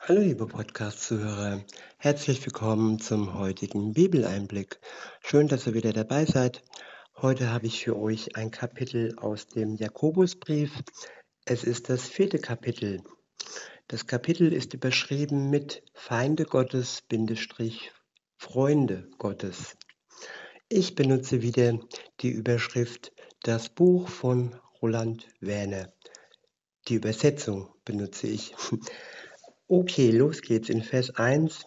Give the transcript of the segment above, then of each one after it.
Hallo liebe Podcast-Zuhörer, herzlich willkommen zum heutigen Bibeleinblick. Schön, dass ihr wieder dabei seid. Heute habe ich für euch ein Kapitel aus dem Jakobusbrief. Es ist das vierte Kapitel. Das Kapitel ist überschrieben mit Feinde Gottes, Bindestrich, Freunde Gottes. Ich benutze wieder die Überschrift Das Buch von Roland Werner. Die Übersetzung benutze ich. Okay, los geht's in Vers 1.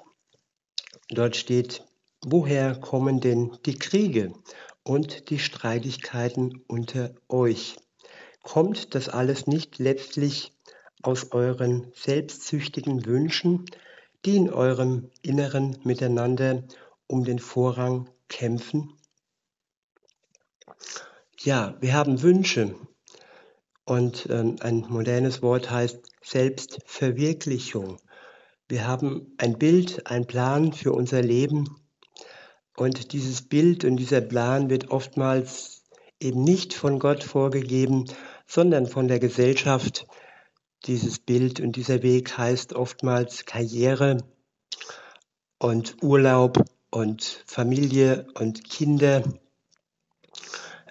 Dort steht, woher kommen denn die Kriege und die Streitigkeiten unter euch? Kommt das alles nicht letztlich aus euren selbstsüchtigen Wünschen, die in eurem Inneren miteinander um den Vorrang kämpfen? Ja, wir haben Wünsche, und ähm, ein modernes Wort heißt Selbstverwirklichung. Wir haben ein Bild, ein Plan für unser Leben. Und dieses Bild und dieser Plan wird oftmals eben nicht von Gott vorgegeben, sondern von der Gesellschaft. Dieses Bild und dieser Weg heißt oftmals Karriere und Urlaub und Familie und Kinder.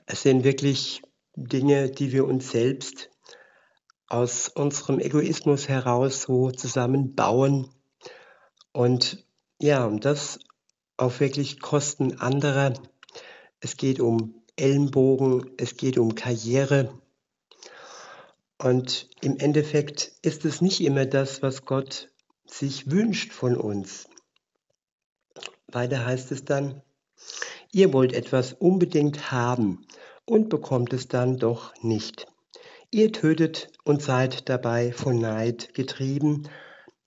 Es sind wirklich Dinge, die wir uns selbst aus unserem Egoismus heraus so zusammenbauen. Und ja, und das auf wirklich Kosten anderer. Es geht um Ellenbogen, es geht um Karriere. Und im Endeffekt ist es nicht immer das, was Gott sich wünscht von uns. Weiter heißt es dann, ihr wollt etwas unbedingt haben und bekommt es dann doch nicht. Ihr tötet und seid dabei von Neid getrieben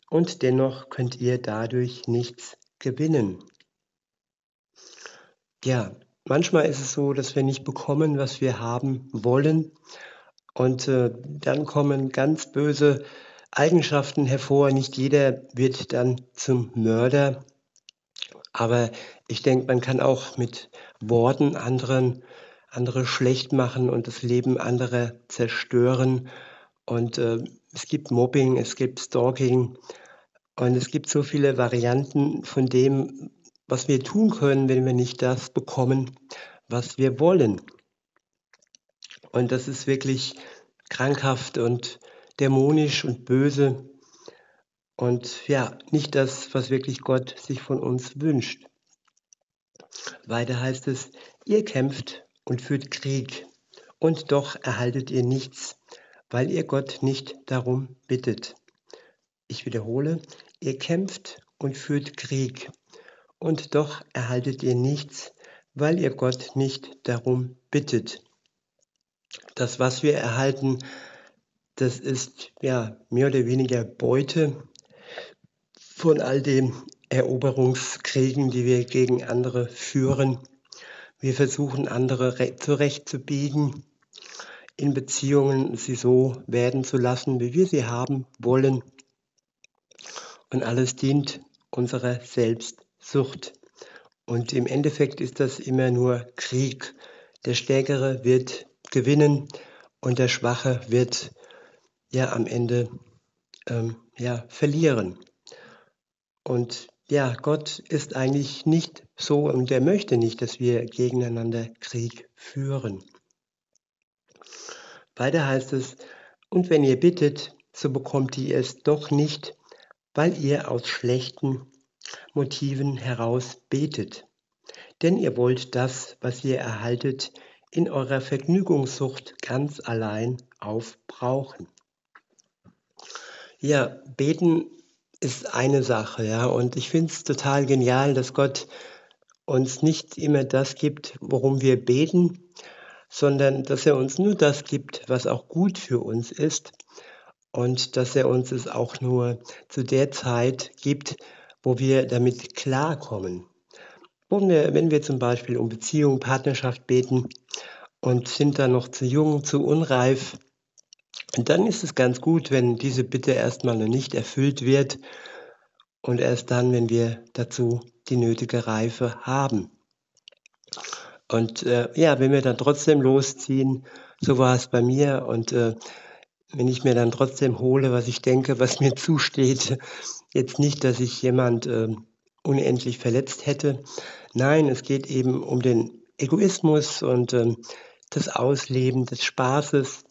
und dennoch könnt ihr dadurch nichts gewinnen. Ja, manchmal ist es so, dass wir nicht bekommen, was wir haben wollen und äh, dann kommen ganz böse Eigenschaften hervor. Nicht jeder wird dann zum Mörder, aber ich denke, man kann auch mit Worten anderen andere schlecht machen und das Leben anderer zerstören. Und äh, es gibt Mobbing, es gibt Stalking und es gibt so viele Varianten von dem, was wir tun können, wenn wir nicht das bekommen, was wir wollen. Und das ist wirklich krankhaft und dämonisch und böse und ja, nicht das, was wirklich Gott sich von uns wünscht. Weiter heißt es, ihr kämpft und führt Krieg, und doch erhaltet ihr nichts, weil ihr Gott nicht darum bittet. Ich wiederhole, ihr kämpft und führt Krieg, und doch erhaltet ihr nichts, weil ihr Gott nicht darum bittet. Das, was wir erhalten, das ist ja mehr oder weniger Beute von all den Eroberungskriegen, die wir gegen andere führen. Wir versuchen andere zurechtzubiegen, in Beziehungen sie so werden zu lassen, wie wir sie haben wollen. Und alles dient unserer Selbstsucht. Und im Endeffekt ist das immer nur Krieg. Der Stärkere wird gewinnen und der Schwache wird ja am Ende ähm, ja, verlieren. Und ja, Gott ist eigentlich nicht so und er möchte nicht, dass wir gegeneinander Krieg führen. Weiter heißt es, und wenn ihr bittet, so bekommt ihr es doch nicht, weil ihr aus schlechten Motiven heraus betet. Denn ihr wollt das, was ihr erhaltet, in eurer Vergnügungssucht ganz allein aufbrauchen. Ja, beten ist eine Sache, ja. Und ich finde es total genial, dass Gott uns nicht immer das gibt, worum wir beten, sondern dass er uns nur das gibt, was auch gut für uns ist und dass er uns es auch nur zu der Zeit gibt, wo wir damit klarkommen. Wenn wir, wenn wir zum Beispiel um Beziehung, Partnerschaft beten und sind dann noch zu jung, zu unreif, und dann ist es ganz gut, wenn diese Bitte erstmal noch nicht erfüllt wird und erst dann, wenn wir dazu die nötige Reife haben. Und äh, ja, wenn wir dann trotzdem losziehen, so war es bei mir und äh, wenn ich mir dann trotzdem hole, was ich denke, was mir zusteht, jetzt nicht, dass ich jemand äh, unendlich verletzt hätte. Nein, es geht eben um den Egoismus und ähm, das Ausleben des Spaßes.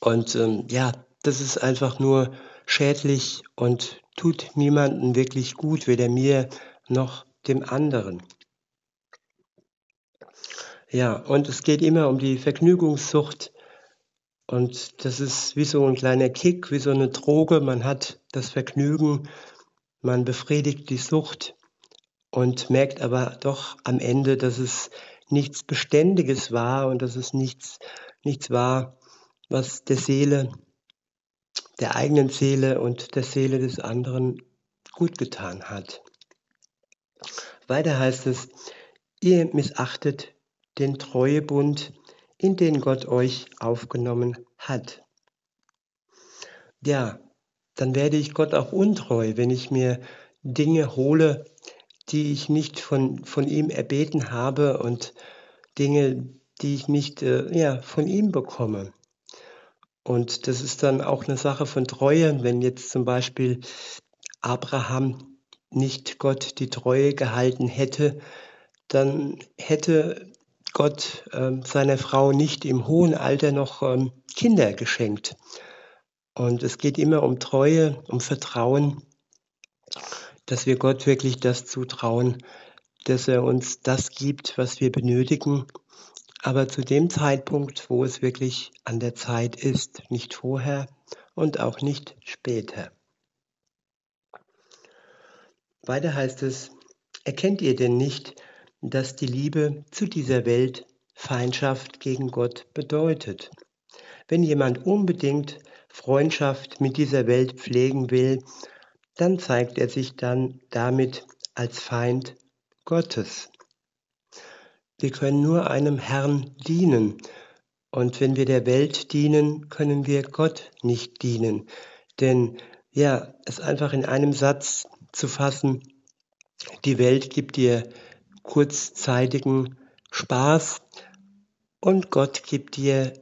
Und ähm, ja, das ist einfach nur schädlich und tut niemanden wirklich gut, weder mir noch dem anderen. Ja, und es geht immer um die Vergnügungssucht. Und das ist wie so ein kleiner Kick, wie so eine Droge. Man hat das Vergnügen, man befriedigt die Sucht und merkt aber doch am Ende, dass es nichts Beständiges war und dass es nichts, nichts war, was der Seele, der eigenen Seele und der Seele des anderen gut getan hat. Weiter heißt es, ihr missachtet den Treuebund, in den Gott euch aufgenommen hat. Ja, dann werde ich Gott auch untreu, wenn ich mir Dinge hole, die ich nicht von, von ihm erbeten habe und Dinge, die ich nicht äh, ja, von ihm bekomme. Und das ist dann auch eine Sache von Treue, wenn jetzt zum Beispiel Abraham nicht Gott die Treue gehalten hätte, dann hätte Gott äh, seiner Frau nicht im hohen Alter noch ähm, Kinder geschenkt. Und es geht immer um Treue, um Vertrauen, dass wir Gott wirklich das zutrauen, dass er uns das gibt, was wir benötigen, aber zu dem Zeitpunkt, wo es wirklich an der Zeit ist, nicht vorher und auch nicht später. Weiter heißt es, erkennt ihr denn nicht, dass die Liebe zu dieser Welt Feindschaft gegen Gott bedeutet? Wenn jemand unbedingt Freundschaft mit dieser Welt pflegen will, dann zeigt er sich dann damit als Feind Gottes. Wir können nur einem Herrn dienen. Und wenn wir der Welt dienen, können wir Gott nicht dienen. Denn ja, es einfach in einem Satz zu fassen, die Welt gibt dir kurzzeitigen Spaß und Gott gibt dir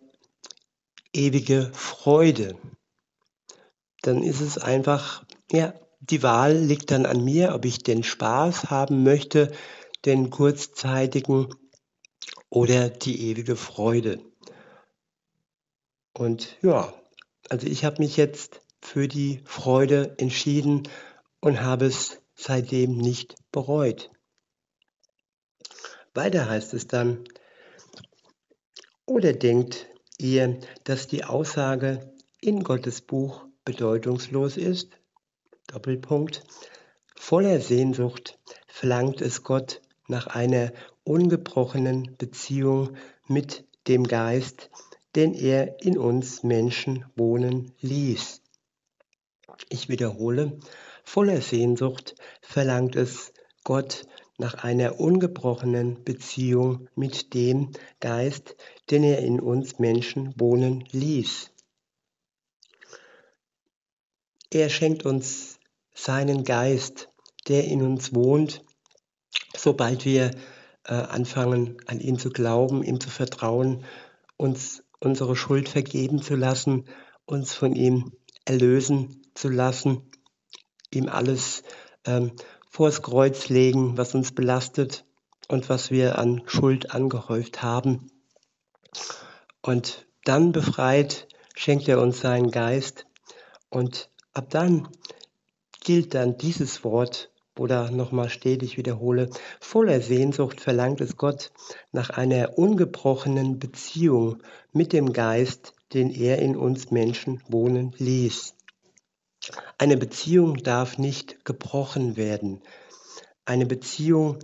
ewige Freude. Dann ist es einfach, ja, die Wahl liegt dann an mir, ob ich den Spaß haben möchte, den kurzzeitigen oder die ewige Freude. Und ja, also ich habe mich jetzt für die Freude entschieden und habe es seitdem nicht bereut. Weiter heißt es dann, oder denkt ihr, dass die Aussage in Gottes Buch bedeutungslos ist? Doppelpunkt. Voller Sehnsucht verlangt es Gott nach einer ungebrochenen Beziehung mit dem Geist, den er in uns Menschen wohnen ließ. Ich wiederhole, voller Sehnsucht verlangt es Gott nach einer ungebrochenen Beziehung mit dem Geist, den er in uns Menschen wohnen ließ. Er schenkt uns seinen Geist, der in uns wohnt, sobald wir äh, anfangen, an ihn zu glauben, ihm zu vertrauen, uns unsere Schuld vergeben zu lassen, uns von ihm erlösen zu lassen, ihm alles ähm, vors Kreuz legen, was uns belastet und was wir an Schuld angehäuft haben. Und dann befreit schenkt er uns seinen Geist und ab dann gilt dann dieses Wort oder nochmal steht, ich wiederhole, voller Sehnsucht verlangt es Gott nach einer ungebrochenen Beziehung mit dem Geist, den er in uns Menschen wohnen ließ. Eine Beziehung darf nicht gebrochen werden. Eine Beziehung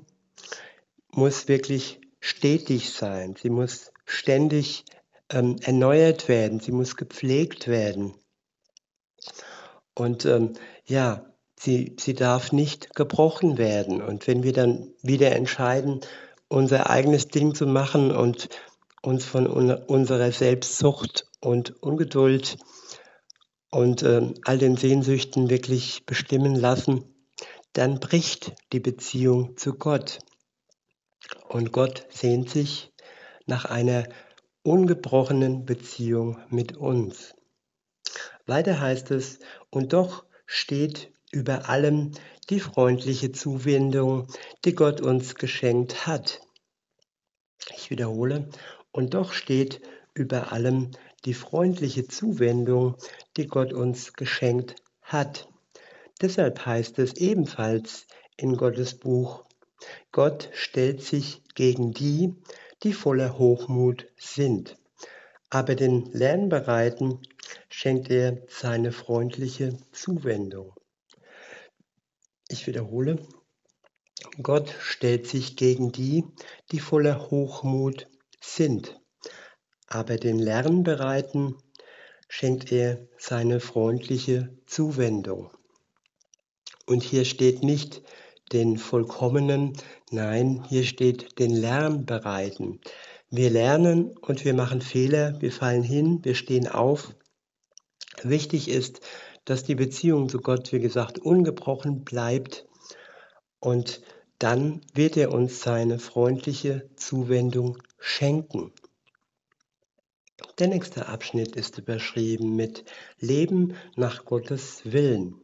muss wirklich stetig sein. Sie muss ständig ähm, erneuert werden. Sie muss gepflegt werden. Und ähm, ja, sie, sie darf nicht gebrochen werden. Und wenn wir dann wieder entscheiden, unser eigenes Ding zu machen und uns von un unserer Selbstsucht und Ungeduld und äh, all den Sehnsüchten wirklich bestimmen lassen, dann bricht die Beziehung zu Gott. Und Gott sehnt sich nach einer ungebrochenen Beziehung mit uns. Weiter heißt es, und doch steht über allem die freundliche Zuwendung, die Gott uns geschenkt hat. Ich wiederhole, und doch steht über allem die freundliche Zuwendung, die Gott uns geschenkt hat. Deshalb heißt es ebenfalls in Gottes Buch, Gott stellt sich gegen die, die voller Hochmut sind, aber den Lernbereiten schenkt er seine freundliche Zuwendung. Ich wiederhole, Gott stellt sich gegen die, die voller Hochmut sind, aber den Lernbereiten schenkt er seine freundliche Zuwendung. Und hier steht nicht den Vollkommenen, nein, hier steht den Lernbereiten. Wir lernen und wir machen Fehler, wir fallen hin, wir stehen auf. Wichtig ist, dass die Beziehung zu Gott, wie gesagt, ungebrochen bleibt und dann wird er uns seine freundliche Zuwendung schenken. Der nächste Abschnitt ist überschrieben mit Leben nach Gottes Willen.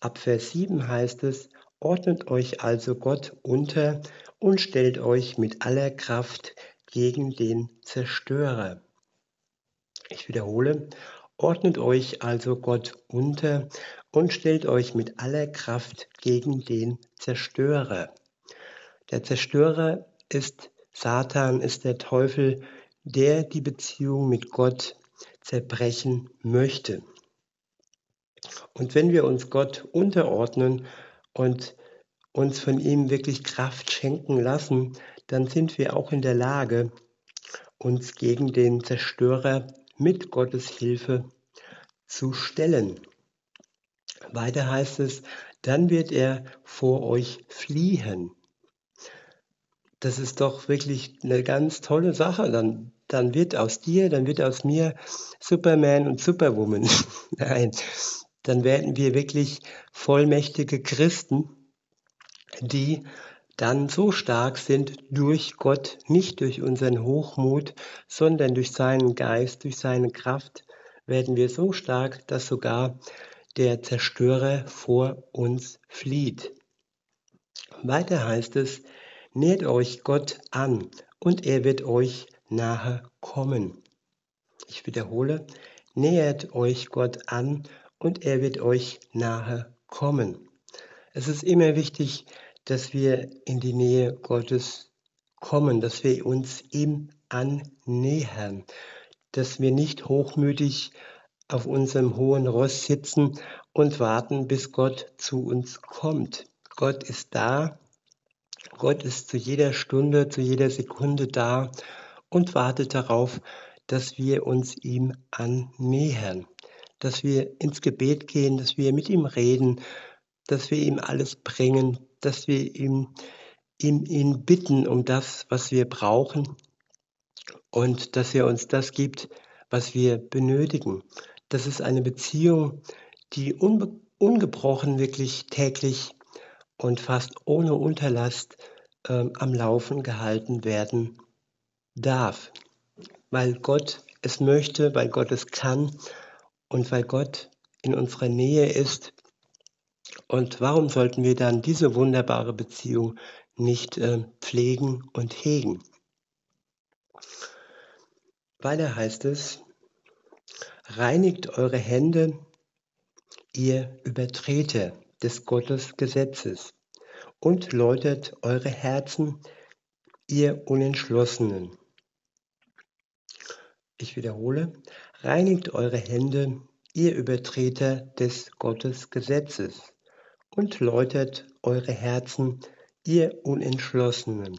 Ab Vers 7 heißt es, ordnet euch also Gott unter und stellt euch mit aller Kraft gegen den Zerstörer. Ich wiederhole, ordnet euch also Gott unter und stellt euch mit aller Kraft gegen den Zerstörer. Der Zerstörer ist Satan, ist der Teufel, der die Beziehung mit Gott zerbrechen möchte. Und wenn wir uns Gott unterordnen und uns von ihm wirklich Kraft schenken lassen, dann sind wir auch in der Lage, uns gegen den Zerstörer mit Gottes Hilfe zu stellen. Weiter heißt es, dann wird er vor euch fliehen. Das ist doch wirklich eine ganz tolle Sache. Dann, dann wird aus dir, dann wird aus mir Superman und Superwoman. Nein, dann werden wir wirklich vollmächtige Christen, die dann so stark sind durch Gott, nicht durch unseren Hochmut, sondern durch seinen Geist, durch seine Kraft, werden wir so stark, dass sogar der Zerstörer vor uns flieht. Weiter heißt es, nähert euch Gott an und er wird euch nahe kommen. Ich wiederhole, nähert euch Gott an und er wird euch nahe kommen. Es ist immer wichtig, dass wir in die Nähe Gottes kommen, dass wir uns ihm annähern, dass wir nicht hochmütig auf unserem hohen Ross sitzen und warten, bis Gott zu uns kommt. Gott ist da, Gott ist zu jeder Stunde, zu jeder Sekunde da und wartet darauf, dass wir uns ihm annähern, dass wir ins Gebet gehen, dass wir mit ihm reden, dass wir ihm alles bringen, dass wir ihm, ihm ihn bitten um das, was wir brauchen und dass er uns das gibt, was wir benötigen. Das ist eine Beziehung, die unbe ungebrochen wirklich täglich und fast ohne Unterlass äh, am Laufen gehalten werden darf. Weil Gott es möchte, weil Gott es kann und weil Gott in unserer Nähe ist. Und warum sollten wir dann diese wunderbare Beziehung nicht äh, pflegen und hegen? Weiter heißt es, reinigt eure Hände, ihr Übertreter des Gottes Gesetzes, und läutet eure Herzen, ihr Unentschlossenen. Ich wiederhole, reinigt eure Hände, ihr Übertreter des Gottes Gesetzes, und läutet eure Herzen, ihr Unentschlossenen.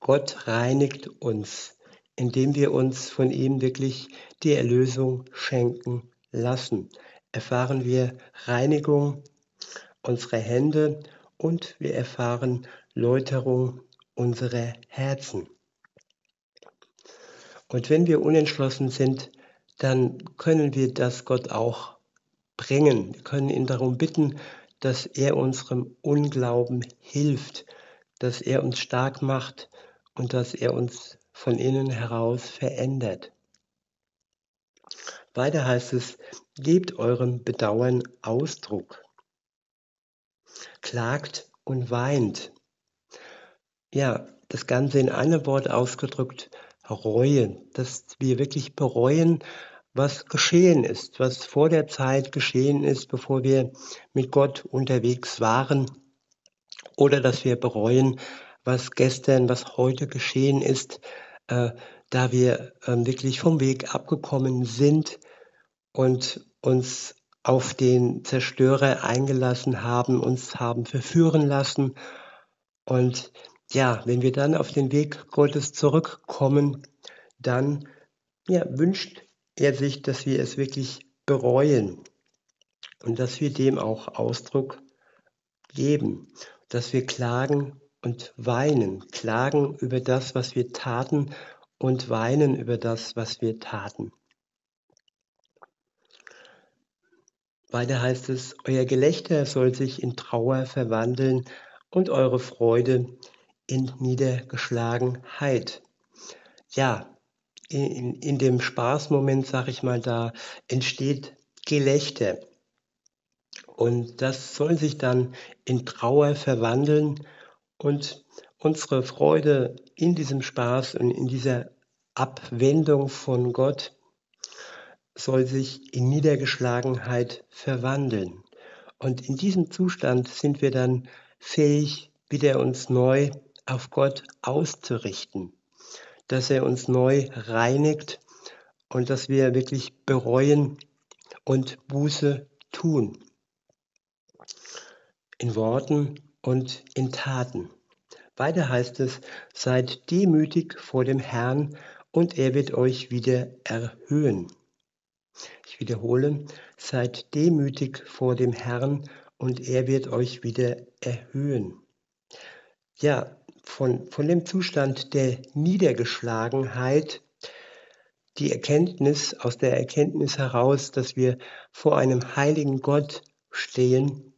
Gott reinigt uns indem wir uns von ihm wirklich die Erlösung schenken lassen. Erfahren wir Reinigung unserer Hände und wir erfahren Läuterung unserer Herzen. Und wenn wir unentschlossen sind, dann können wir das Gott auch bringen. Wir können ihn darum bitten, dass er unserem Unglauben hilft, dass er uns stark macht und dass er uns von innen heraus verändert. Weiter heißt es, gebt eurem Bedauern Ausdruck. Klagt und weint. Ja, das Ganze in einem Wort ausgedrückt, Reue, dass wir wirklich bereuen, was geschehen ist, was vor der Zeit geschehen ist, bevor wir mit Gott unterwegs waren, oder dass wir bereuen, was gestern, was heute geschehen ist, äh, da wir äh, wirklich vom Weg abgekommen sind und uns auf den Zerstörer eingelassen haben, uns haben verführen lassen. Und ja, wenn wir dann auf den Weg Gottes zurückkommen, dann ja, wünscht er sich, dass wir es wirklich bereuen und dass wir dem auch Ausdruck geben, dass wir klagen und weinen, klagen über das, was wir taten und weinen über das, was wir taten. Weiter heißt es, euer Gelächter soll sich in Trauer verwandeln und eure Freude in Niedergeschlagenheit. Ja, in, in dem Spaßmoment, sag ich mal, da entsteht Gelächter. Und das soll sich dann in Trauer verwandeln und unsere Freude in diesem Spaß und in dieser Abwendung von Gott soll sich in Niedergeschlagenheit verwandeln. Und in diesem Zustand sind wir dann fähig, wieder uns neu auf Gott auszurichten dass er uns neu reinigt und dass wir wirklich bereuen und Buße tun. In Worten und in Taten. Weiter heißt es, seid demütig vor dem Herrn und er wird euch wieder erhöhen. Ich wiederhole, seid demütig vor dem Herrn und er wird euch wieder erhöhen. Ja, von, von dem Zustand der Niedergeschlagenheit die Erkenntnis, aus der Erkenntnis heraus, dass wir vor einem heiligen Gott stehen,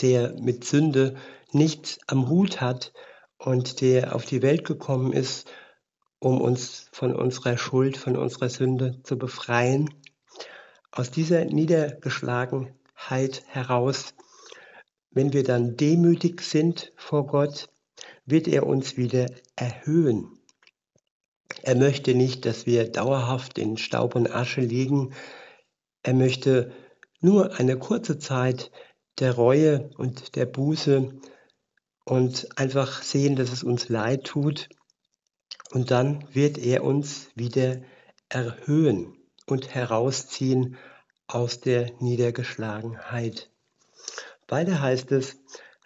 der mit Sünde nichts am Hut hat und der auf die Welt gekommen ist, um uns von unserer Schuld, von unserer Sünde zu befreien. Aus dieser Niedergeschlagenheit heraus, wenn wir dann demütig sind vor Gott, wird er uns wieder erhöhen. Er möchte nicht, dass wir dauerhaft in Staub und Asche liegen. Er möchte nur eine kurze Zeit der Reue und der Buße und einfach sehen, dass es uns leid tut. Und dann wird er uns wieder erhöhen und herausziehen aus der Niedergeschlagenheit. Weiter heißt es,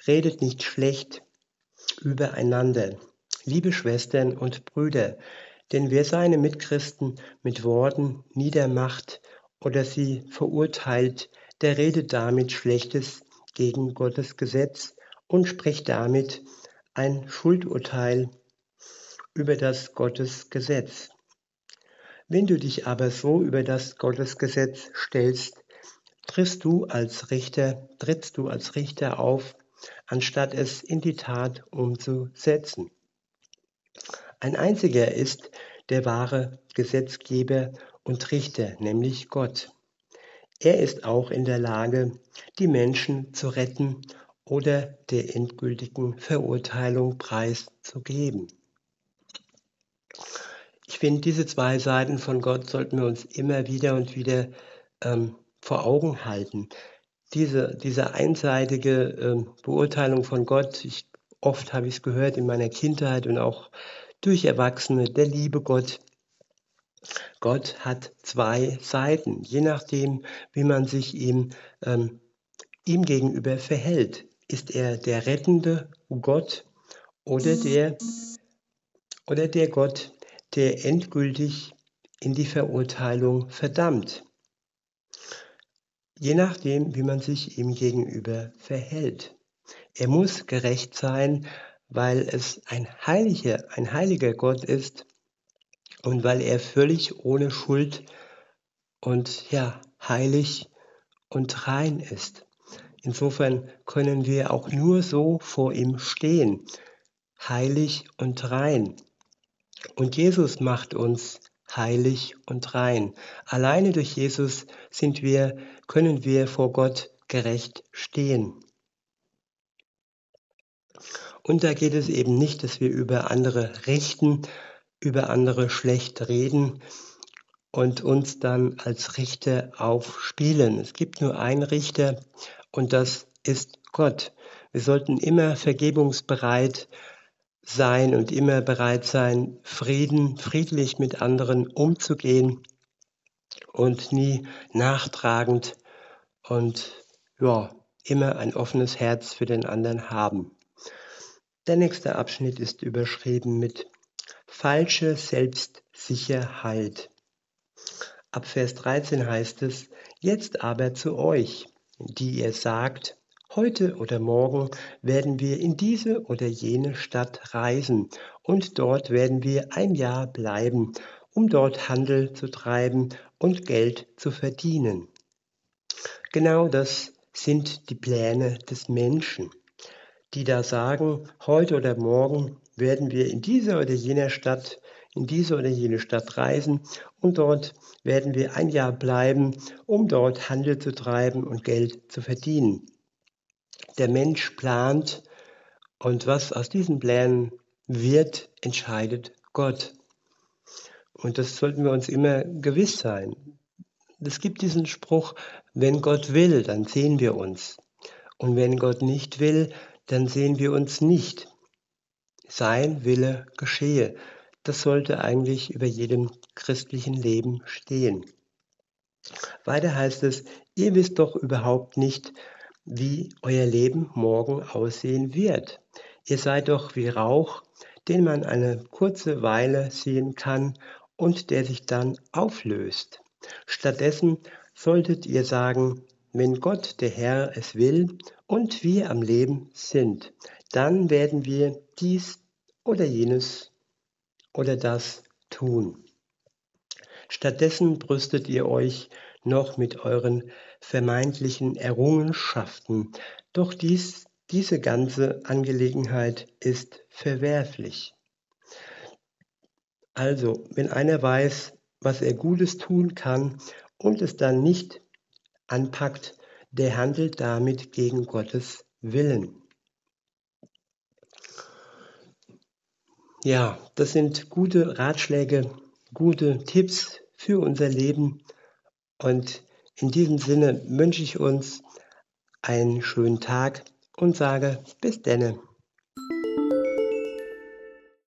redet nicht schlecht übereinander. Liebe Schwestern und Brüder, denn wer seine Mitchristen mit Worten niedermacht oder sie verurteilt, der redet damit Schlechtes gegen Gottes Gesetz und spricht damit ein Schuldurteil über das Gottes Gesetz. Wenn du dich aber so über das Gottesgesetz stellst, trittst du als Richter, trittst du als Richter auf anstatt es in die Tat umzusetzen. Ein einziger ist der wahre Gesetzgeber und Richter, nämlich Gott. Er ist auch in der Lage, die Menschen zu retten oder der endgültigen Verurteilung preiszugeben. Ich finde, diese zwei Seiten von Gott sollten wir uns immer wieder und wieder ähm, vor Augen halten diese, diese einseitige äh, Beurteilung von Gott, ich, oft habe ich es gehört in meiner Kindheit und auch durch Erwachsene, der liebe Gott. Gott hat zwei Seiten, je nachdem, wie man sich ihm, ähm, ihm gegenüber verhält. Ist er der rettende Gott oder der, oder der Gott, der endgültig in die Verurteilung verdammt? Je nachdem, wie man sich ihm gegenüber verhält. Er muss gerecht sein, weil es ein heiliger, ein heiliger Gott ist und weil er völlig ohne Schuld und ja, heilig und rein ist. Insofern können wir auch nur so vor ihm stehen, heilig und rein. Und Jesus macht uns heilig und rein. Alleine durch Jesus sind wir, können wir vor Gott gerecht stehen. Und da geht es eben nicht, dass wir über andere richten, über andere schlecht reden und uns dann als Richter aufspielen. Es gibt nur einen Richter und das ist Gott. Wir sollten immer vergebungsbereit sein und immer bereit sein, Frieden, friedlich mit anderen umzugehen und nie nachtragend und ja, immer ein offenes Herz für den anderen haben. Der nächste Abschnitt ist überschrieben mit falsche Selbstsicherheit. Ab Vers 13 heißt es, jetzt aber zu euch, die ihr sagt, heute oder morgen werden wir in diese oder jene Stadt reisen und dort werden wir ein Jahr bleiben, um dort Handel zu treiben und Geld zu verdienen. Genau das sind die Pläne des Menschen, die da sagen, heute oder morgen werden wir in dieser oder jener Stadt, in diese oder jene Stadt reisen und dort werden wir ein Jahr bleiben, um dort Handel zu treiben und Geld zu verdienen. Der Mensch plant und was aus diesen Plänen wird, entscheidet Gott. Und das sollten wir uns immer gewiss sein. Es gibt diesen Spruch, wenn Gott will, dann sehen wir uns. Und wenn Gott nicht will, dann sehen wir uns nicht. Sein Wille geschehe. Das sollte eigentlich über jedem christlichen Leben stehen. Weiter heißt es, ihr wisst doch überhaupt nicht, wie euer Leben morgen aussehen wird. Ihr seid doch wie Rauch, den man eine kurze Weile sehen kann und der sich dann auflöst. Stattdessen solltet ihr sagen, wenn Gott der Herr es will und wir am Leben sind, dann werden wir dies oder jenes oder das tun. Stattdessen brüstet ihr euch noch mit euren vermeintlichen Errungenschaften, doch dies, diese ganze Angelegenheit ist verwerflich. Also, wenn einer weiß, was er Gutes tun kann und es dann nicht anpackt, der handelt damit gegen Gottes Willen. Ja, das sind gute Ratschläge, gute Tipps für unser Leben. Und in diesem Sinne wünsche ich uns einen schönen Tag und sage bis denne.